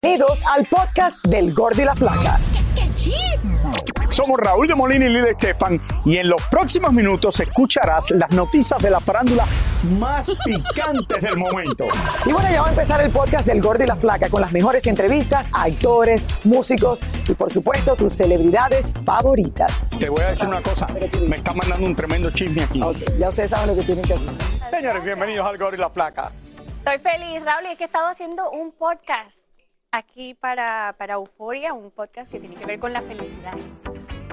Bienvenidos al podcast del Gordi y la Flaca. Somos Raúl de Molina y Lidia Estefan y en los próximos minutos escucharás las noticias de la farándula más picantes del momento. Y bueno, ya va a empezar el podcast del Gordi y la Flaca con las mejores entrevistas a actores, músicos y por supuesto tus celebridades favoritas. Te voy a decir una cosa, me está mandando un tremendo chisme aquí. Ok, ya ustedes saben lo que tienen que hacer. Señores, bienvenidos al Gordo y la Flaca. Estoy feliz, Raúl, y es que he estado haciendo un podcast aquí para, para Euforia, un podcast que tiene que ver con la felicidad.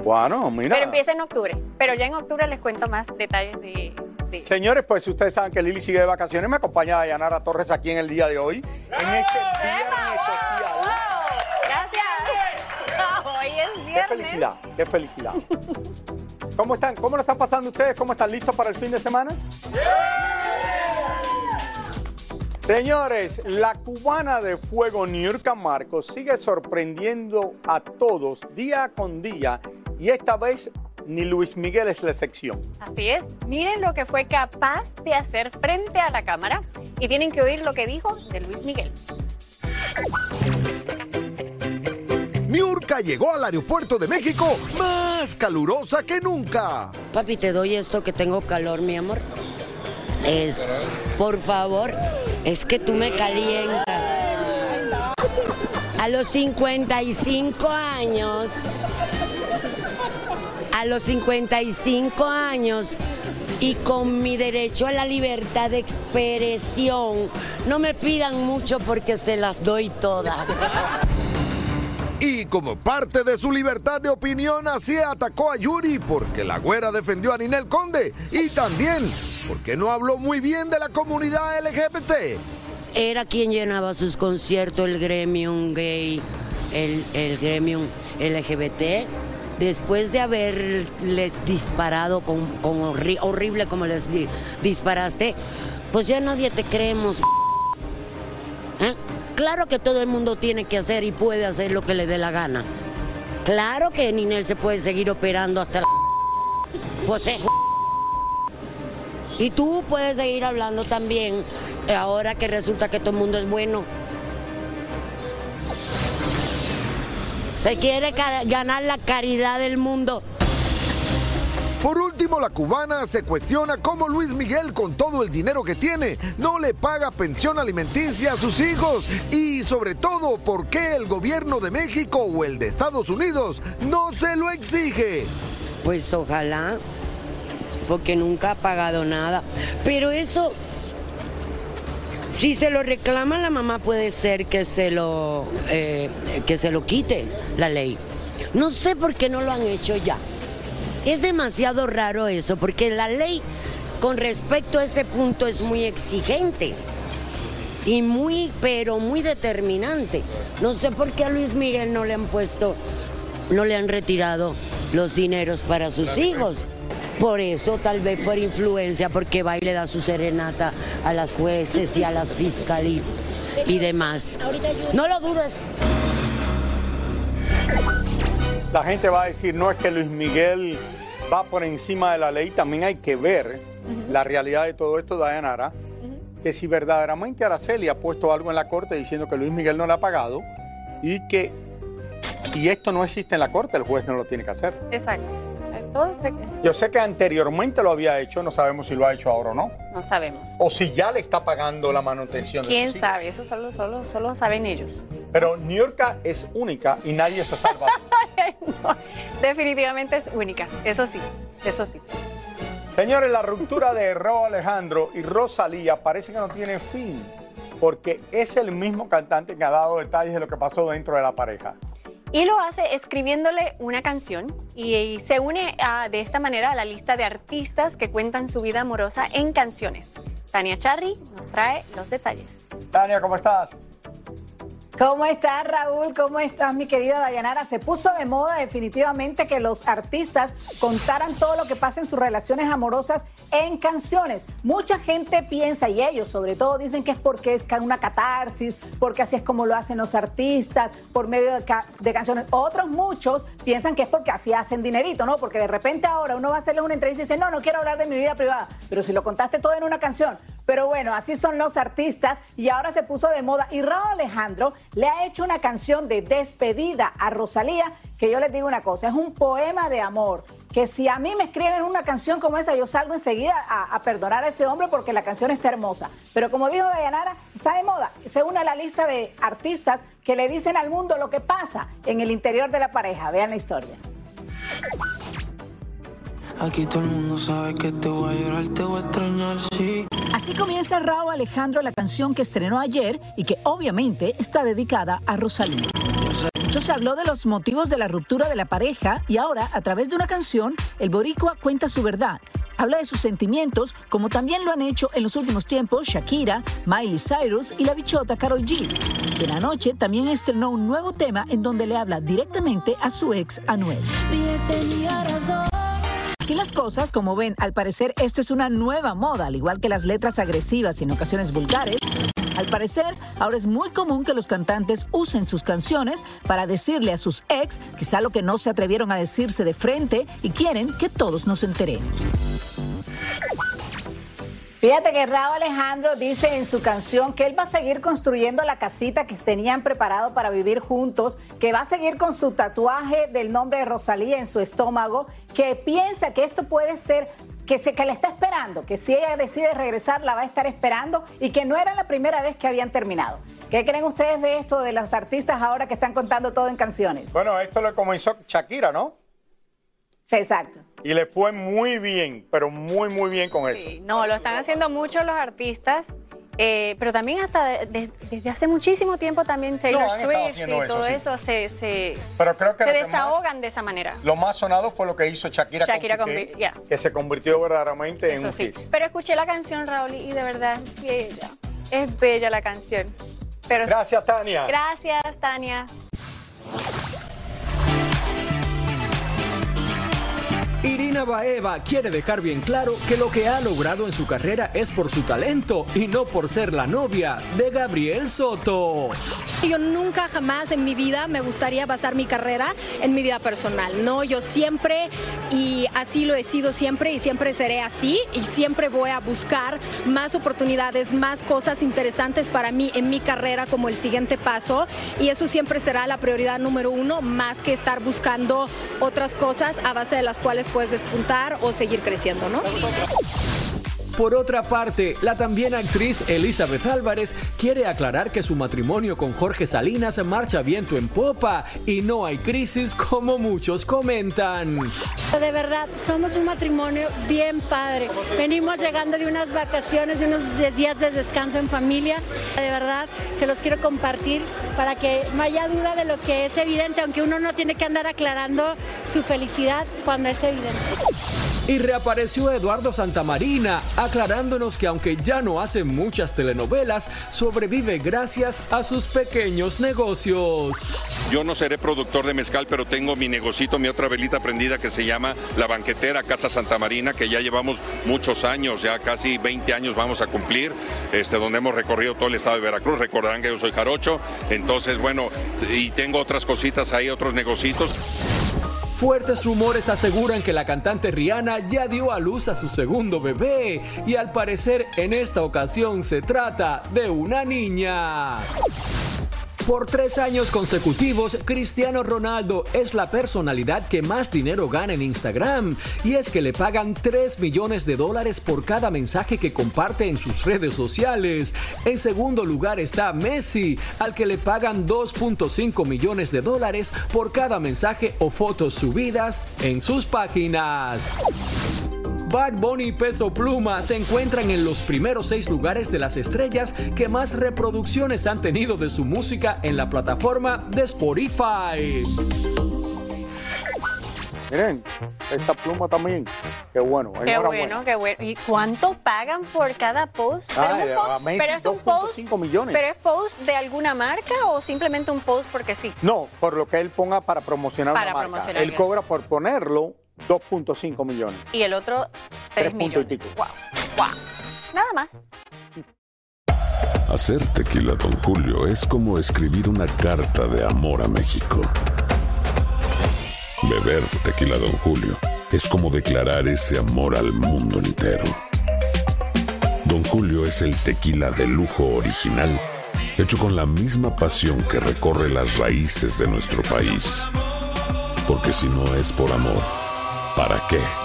Bueno, mira. Pero empieza en octubre, pero ya en octubre les cuento más detalles de... de- Señores, pues ustedes saben que Lili sigue de vacaciones, me acompaña Dayanara Torres aquí en el día de hoy. En este viernes social. Gracias. Hoy es Qué viernes. felicidad, qué felicidad. ¿Cómo están? ¿Cómo lo están pasando ustedes? ¿Cómo están listos para el fin de semana? Señores, la cubana de fuego Niurka Marcos sigue sorprendiendo a todos día con día y esta vez ni Luis Miguel es la excepción. Así es. Miren lo que fue capaz de hacer frente a la cámara y tienen que oír lo que dijo de Luis Miguel. Miurka llegó al aeropuerto de México más calurosa que nunca. Papi, te doy esto que tengo calor, mi amor. Es, por favor, es que tú me calientas. A los 55 años, a los 55 años y con mi derecho a la libertad de expresión, no me pidan mucho porque se las doy todas. Y como parte de su libertad de opinión, así atacó a Yuri porque la güera defendió a Ninel Conde y también porque no habló muy bien de la comunidad LGBT. Era quien llenaba sus conciertos, el gremium gay, el, el gremium LGBT. Después de haberles disparado con, con horri- horrible como les di- disparaste, pues ya nadie te creemos. Claro que todo el mundo tiene que hacer y puede hacer lo que le dé la gana. Claro que Ninel se puede seguir operando hasta la... Pues es... Y tú puedes seguir hablando también, eh, ahora que resulta que todo el mundo es bueno. Se quiere ganar la caridad del mundo. Por último, la cubana se cuestiona cómo Luis Miguel, con todo el dinero que tiene, no le paga pensión alimenticia a sus hijos y sobre todo por qué el gobierno de México o el de Estados Unidos no se lo exige. Pues ojalá, porque nunca ha pagado nada. Pero eso, si se lo reclama la mamá, puede ser que se lo, eh, que se lo quite la ley. No sé por qué no lo han hecho ya. Es demasiado raro eso, porque la ley con respecto a ese punto es muy exigente y muy, pero muy determinante. No sé por qué a Luis Miguel no le han puesto, no le han retirado los dineros para sus hijos. Por eso, tal vez por influencia, porque va y le da su serenata a las jueces y a las fiscalitas. y demás. No lo dudes. La gente va a decir, no es que Luis Miguel va por encima de la ley, también hay que ver la realidad de todo esto, Dayanara, que si verdaderamente Araceli ha puesto algo en la corte diciendo que Luis Miguel no le ha pagado y que si esto no existe en la corte, el juez no lo tiene que hacer. Exacto. Todo. Yo sé que anteriormente lo había hecho, no sabemos si lo ha hecho ahora o no. No sabemos. O si ya le está pagando la manutención. ¿Quién sabe? Eso solo, solo, solo saben ellos. Pero Niurka es única y nadie se salva. Definitivamente es única. Eso sí, eso sí. Señores, la ruptura de Ro Alejandro y Rosalía parece que no tiene fin, porque es el mismo cantante que ha dado detalles de lo que pasó dentro de la pareja. Y lo hace escribiéndole una canción y, y se une a- de esta manera a la lista de artistas que cuentan su vida amorosa en canciones. Tania Charry nos trae los detalles. Tania, ¿cómo estás? ¿Cómo estás, Raúl? ¿Cómo estás, mi querida Dayanara? Se puso de moda definitivamente que los artistas contaran todo lo que pasa en sus relaciones amorosas en canciones. Mucha gente piensa, y ellos sobre todo dicen que es porque es una catarsis, porque así es como lo hacen los artistas, por medio de canciones. Otros muchos piensan que es porque así hacen dinerito, ¿no? Porque de repente ahora uno va a hacerle una entrevista y dice, no, no quiero hablar de mi vida privada, pero si lo contaste todo en una canción. Pero bueno, así son los artistas y ahora se puso de moda. Y Raúl Alejandro le ha hecho una canción de despedida a Rosalía, que yo les digo una cosa, es un poema de amor. Que si a mí me escriben una canción como esa, yo salgo enseguida a, perdonar a ese hombre porque la canción está hermosa. Pero como dijo Dayanara, está de moda. Se une a la lista de artistas que le dicen al mundo lo que pasa en el interior de la pareja. Vean la historia. Aquí todo el mundo sabe que te voy a llorar, te voy a extrañar, sí. Así comienza Raúl Alejandro la canción que estrenó ayer y que obviamente está dedicada a Rosalía. Mucho se habló de los motivos de la ruptura de la pareja y ahora, a través de una canción, el boricua cuenta su verdad. Habla de sus sentimientos, como también lo han hecho en los últimos tiempos Shakira, Miley Cyrus y la bichota Carol G. En la noche también estrenó un nuevo tema en donde le habla directamente a su ex Anuel. Así las cosas, como ven, al parecer esto es una nueva moda, al igual que las letras agresivas y en ocasiones vulgares. Al parecer, ahora es muy común que los cantantes usen sus canciones para decirle a sus ex quizá lo que no se atrevieron a decirse de frente y quieren que todos nos enteremos. Fíjate que Raúl Alejandro dice en su canción que él va a seguir construyendo la casita que tenían preparado para vivir juntos, que va a seguir con su tatuaje del nombre de Rosalía en su estómago, que piensa que esto puede ser que se que la está esperando, que si ella decide regresar la va a estar esperando y que no era la primera vez que habían terminado. ¿Qué creen ustedes de esto de los artistas ahora que están contando todo en canciones? Bueno, esto lo comenzó Shakira, ¿no? Sí, exacto. Y le fue muy bien, pero muy, muy bien con eso. Sí, no, lo están haciendo muchos los artistas. eh, pero también hasta de- de- desde hace muchísimo tiempo también Taylor No, Swift y todo eso, eso, se, se, Pero creo que se desahogan de esa manera. Lo más sonado fue lo que hizo Shakira, Shakira con Piqué, que se convirtió verdaderamente en Eso un sí. hit. Pero escuché la canción, Raúl, y de verdad es bella. Es bella la canción. Pero Gracias, Tania. Gracias, Tania. Irina Baeva quiere dejar bien claro que lo que ha logrado en su carrera es por su talento y no por ser la novia de Gabriel Soto. Yo nunca jamás en mi vida me gustaría basar mi carrera en mi vida personal, ¿no? Yo siempre, y así lo he sido siempre y siempre seré así, y siempre voy a buscar más oportunidades, más cosas interesantes para mí en mi carrera como el siguiente paso, y eso siempre será la prioridad número uno, más que estar buscando otras cosas a base de las cuales puedes despuntar o seguir creciendo, ¿no? Por otra parte, la también actriz Elizabeth Álvarez quiere aclarar que su matrimonio con Jorge Salinas marcha viento en popa y no hay crisis como muchos comentan. De verdad, somos un matrimonio bien padre. Venimos llegando de unas vacaciones, de unos días de descanso en familia. De verdad, se los quiero compartir para que no haya duda de lo que es evidente, aunque uno no tiene que andar aclarando su felicidad cuando es evidente. Y reapareció Eduardo Santamarina, aclarándonos que aunque ya no hace muchas telenovelas, sobrevive gracias a sus pequeños negocios. Yo no seré productor de mezcal, pero tengo mi negocito, mi otra velita prendida que se llama La Banquetera Casa Santa Marina, que ya llevamos muchos años, ya casi 20 años vamos a cumplir, este, donde hemos recorrido todo el estado de Veracruz. Recordarán que yo soy jarocho, entonces bueno, y tengo otras cositas ahí, otros negocitos. Fuertes rumores aseguran que la cantante Rihanna ya dio a luz a su segundo bebé y al parecer en esta ocasión se trata de una niña. Por tres años consecutivos, Cristiano Ronaldo es la personalidad que más dinero gana en Instagram. Y es que le pagan 3 millones de dólares por cada mensaje que comparte en sus redes sociales. En segundo lugar está Messi, al que le pagan 2.5 millones de dólares por cada mensaje o fotos subidas en sus páginas. Bad Bunny y Peso Pluma se encuentran en los primeros seis lugares de las estrellas que más reproducciones han tenido de su música en la plataforma de Spotify. Miren, esta pluma también. Qué bueno. Qué bueno, qué bueno. ¿Y cuánto pagan por cada post? Pero Ay, es un post- a Messi, pero es un post, 2.5 millones. pero es post de alguna marca o simplemente un post porque sí. No, por lo que él ponga para promocionar Para una marca. Él cobra por ponerlo 2.5 millones. Y el otro, 3 Tres puntos y millones. pico. Wow, wow. Nada más. Hacer tequila, Don Julio, es como escribir una carta de amor a México. Beber tequila, Don Julio, es como declarar ese amor al mundo entero. Don Julio es el tequila de lujo original, hecho con la misma pasión que recorre las raíces de nuestro país. Porque si no es por amor, ¿para qué?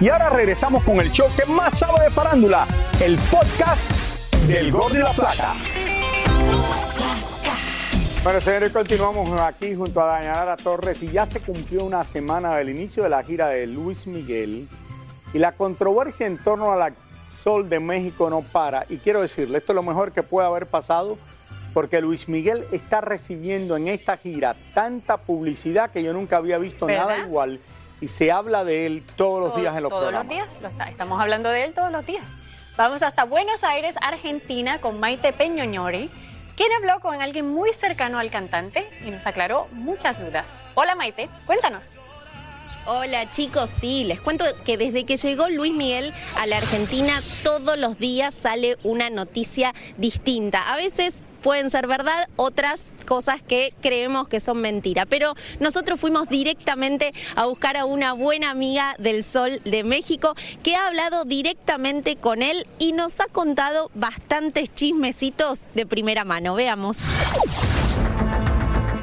Y ahora regresamos con el show que más sabe de farándula, el podcast del Gordo y la Plata. Bueno, señores, continuamos aquí junto a Dayanara Torres y ya se cumplió una semana del inicio de la gira de Luis Miguel y la controversia en torno a la Sol de México no para. Y quiero decirle, esto es lo mejor que puede haber pasado porque Luis Miguel está recibiendo en esta gira tanta publicidad que yo nunca había visto nada igual y se habla de él todos los días en los todos programas. los días, lo está- estamos hablando de él todos los días. Vamos hasta Buenos Aires, Argentina, con Maite Peñoñori, quien habló con alguien muy cercano al cantante y nos aclaró muchas dudas. Hola Maite, cuéntanos. Hola chicos, sí, les cuento que desde que llegó Luis Miguel a la Argentina todos los días sale una noticia distinta. A veces pueden ser verdad, otras cosas que creemos que son mentira. Pero nosotros fuimos directamente a buscar a una buena amiga del Sol de México que ha hablado directamente con él y nos ha contado bastantes chismecitos de primera mano. Veamos.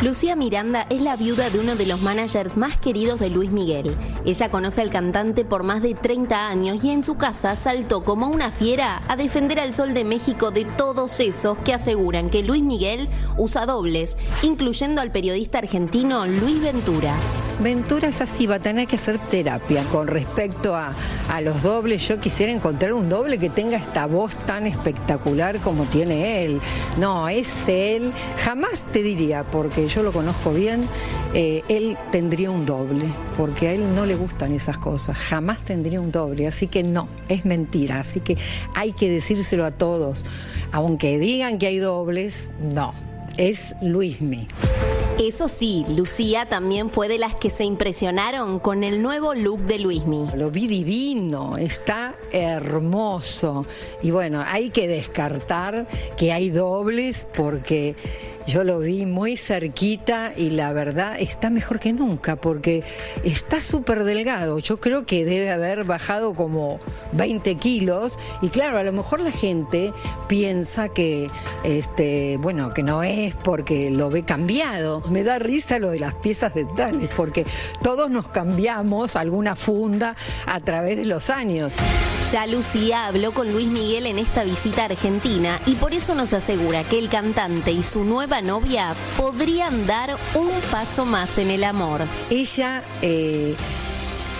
Lucía Miranda es la viuda de uno de los managers más queridos de Luis Miguel. Ella conoce al cantante por más de 30 años y en su casa saltó como una fiera a defender al Sol de México de todos esos que aseguran que Luis Miguel usa dobles, incluyendo al periodista argentino Luis Ventura. Ventura es así, va a tener que hacer terapia. Con respecto a, a los dobles, yo quisiera encontrar un doble que tenga esta voz tan espectacular como tiene él. No, es él. Jamás te diría, porque yo lo conozco bien, eh, él tendría un doble, porque a él no le gustan esas cosas. Jamás tendría un doble. Así que no, es mentira. Así que hay que decírselo a todos. Aunque digan que hay dobles, no. es Luismi. Eso sí, Lucía también fue de las que se impresionaron con el nuevo look de Luismi. Lo vi divino, está hermoso. Y bueno, hay que descartar que hay dobles porque yo lo vi muy cerquita y la verdad está mejor que nunca porque está súper delgado. Yo creo que debe haber bajado como 20 kilos y claro, a lo mejor la gente piensa que, este, bueno, que no es porque lo ve cambiado. Me da risa lo de las piezas dentales porque todos nos cambiamos alguna funda a través de los años. Ya Lucía habló con Luis Miguel en esta visita a Argentina y por eso nos asegura que el cantante y su nueva novia podrían dar un paso más en el amor. Ella eh,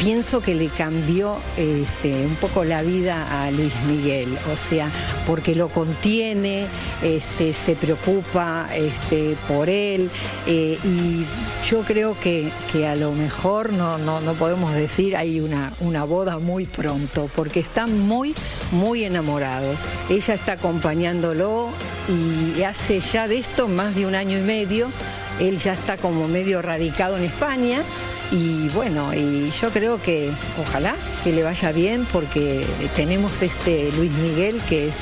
pienso que le cambió este, un poco la vida a Luis Miguel, o sea, porque lo contiene, este, se preocupa este, por él eh, y yo creo que, que a lo mejor no, no, no podemos decir hay una, una boda muy pronto, porque están muy, muy enamorados. Ella está acompañándolo y hace ya de esto más de un año y medio. Él ya está como medio radicado en España y bueno, y yo creo que ojalá que le vaya bien porque tenemos este Luis Miguel que es,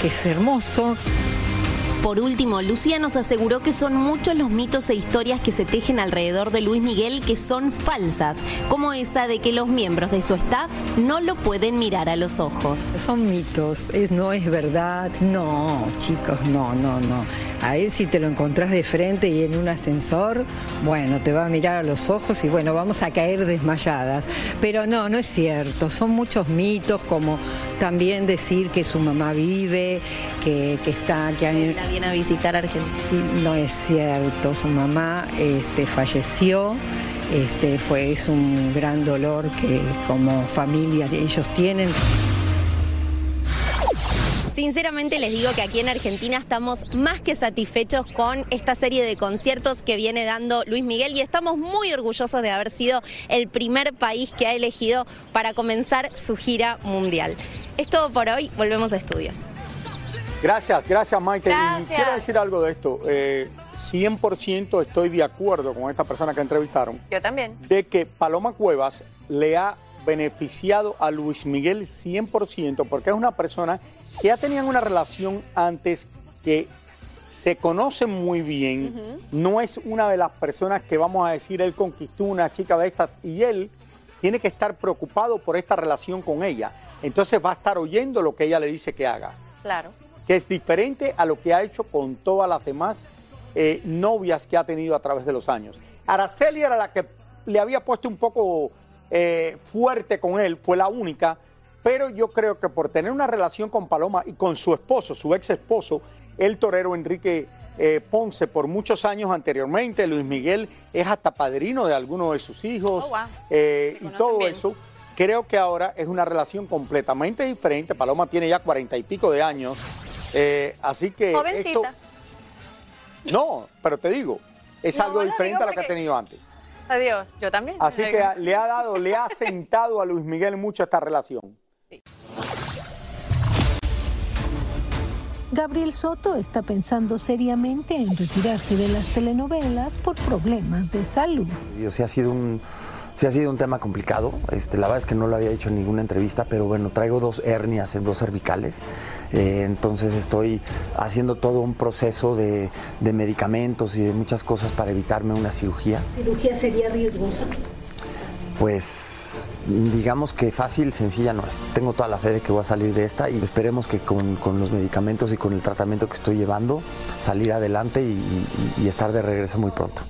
que es hermoso. Por último, Lucía nos aseguró que son muchos los mitos e historias que se tejen alrededor de Luis Miguel que son falsas, como esa de que los miembros de su staff no lo pueden mirar a los ojos. Son mitos, no es verdad. No, chicos, no, no, no. A él si te lo encontrás de frente y en un ascensor, bueno, te va a mirar a los ojos y bueno, vamos a caer desmayadas. Pero no, no es cierto. Son muchos mitos como también decir que su mamá vive, que, que está... Que La viene a visitar Argentina. no es cierto, su mamá este, falleció, este, fue, es un gran dolor que como familia ellos tienen. Sinceramente les digo que aquí en Argentina estamos más que satisfechos con esta serie de conciertos que viene dando Luis Miguel y estamos muy orgullosos de haber sido el primer país que ha elegido para comenzar su gira mundial. Es todo por hoy, volvemos a estudios. Gracias, gracias. Y Gracias. quiero decir algo de esto. Eh, 100% estoy de acuerdo con esta persona que entrevistaron Yo también. de que Paloma Cuevas le ha beneficiado a Luis Miguel 100% porque es una persona que ya tenían una relación antes que se conocen muy bien, no es una de las personas que vamos a decir él conquistó una chica de esta y él tiene que estar preocupado por esta relación con ella. Entonces va a estar oyendo lo que ella le dice que haga Claro. que es diferente a lo que ha hecho con todas las demás eh, novias que ha tenido a través de los años. Araceli era la que le había puesto un poco eh, fuerte con él, fue la única, pero yo creo que por tener una relación con Paloma y con su esposo, su ex esposo, el torero Enrique eh, Ponce, por muchos años anteriormente, Luis Miguel es hasta padrino de algunos de sus hijos Oh, wow. eh, y todo eso. Creo que ahora es una relación completamente diferente. Paloma tiene ya cuarenta y pico de años. eh, así que. Jovencita. esto- no, pero te digo, es No, algo diferente a lo que ha tenido antes. Adiós. Yo también. Así que le ha dado, le ha sentado a Luis Miguel mucho esta relación. Gabriel Soto está pensando seriamente en retirarse de las telenovelas por problemas de salud. Digo, sí ha sido un, sí ha sido un tema complicado. Este, la verdad es que no lo había dicho en ninguna entrevista, pero bueno, traigo dos hernias en dos cervicales. Eh, entonces estoy haciendo todo un proceso de, de medicamentos y de muchas cosas para evitarme una cirugía. ¿Cirugía sería riesgosa? Pues digamos que fácil, sencilla no es. Tengo toda la fe de que voy a salir de esta y esperemos que con, con los medicamentos y con el tratamiento que estoy llevando, salir adelante y- y- y estar de regreso muy pronto.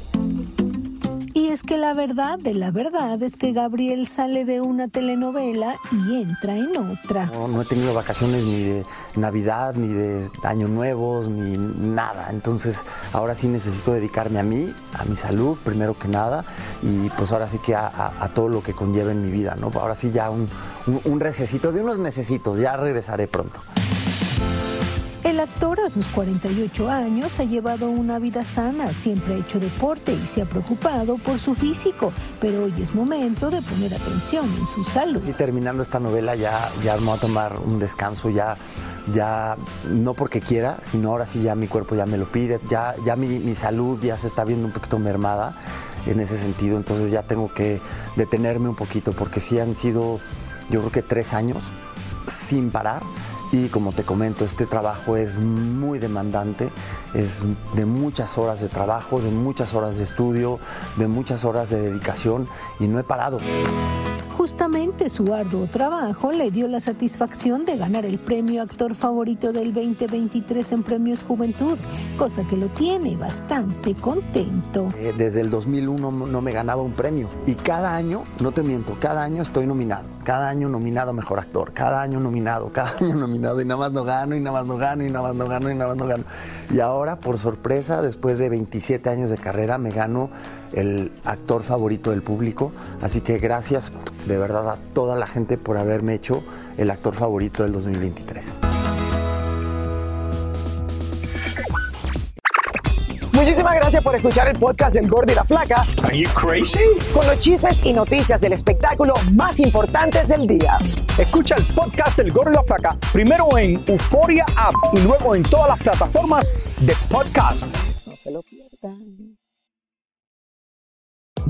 Es que la verdad de la verdad es que Gabriel sale de una telenovela y entra en otra. No, he tenido vacaciones ni de Navidad, ni de Año Nuevos, ni nada. Entonces, ahora sí necesito dedicarme a mí, a mi salud, primero que nada, y pues ahora sí que a, todo lo que conlleva en mi vida, ¿no? Ahora sí ya un, un, un recesito de unos mesecitos, ya regresaré pronto. Actor a sus 48 años ha llevado una vida sana, siempre ha hecho deporte y se ha preocupado por su físico, pero hoy es momento de poner atención en su salud. Sí, terminando esta novela ya, ya me voy a tomar un descanso, ya, ya no porque quiera, sino ahora sí ya mi cuerpo ya me lo pide, ya, ya mi, mi salud ya se está viendo un poquito mermada en ese sentido, entonces ya tengo que detenerme un poquito porque sí han sido yo creo que tres años sin parar. Y como te comento, este trabajo es muy demandante, es de muchas horas de trabajo, de muchas horas de estudio, de muchas horas de dedicación y no he parado. Justamente su arduo trabajo le dio la satisfacción de ganar el premio actor favorito del 2023 en Premios Juventud, cosa que lo tiene bastante contento. Eh, Desde el 2001 no me ganaba un premio y cada año, no te miento, cada año estoy nominado, cada año nominado a Mejor Actor, cada año nominado, cada año nominado y nada más no gano y nada más no gano y nada más no gano y nada más no gano. Y ahora, por sorpresa, después de 27 años de carrera, me gano el actor favorito del público. Así que gracias de verdad a toda la gente por haberme hecho el actor favorito del 2023. Muchísimas gracias por escuchar el podcast del Gordo y la Flaca. Are you crazy? Con los chismes y noticias del espectáculo más importantes del día. Escucha el podcast del Gordo y la Flaca primero en Euforia App y luego en todas las plataformas de podcast.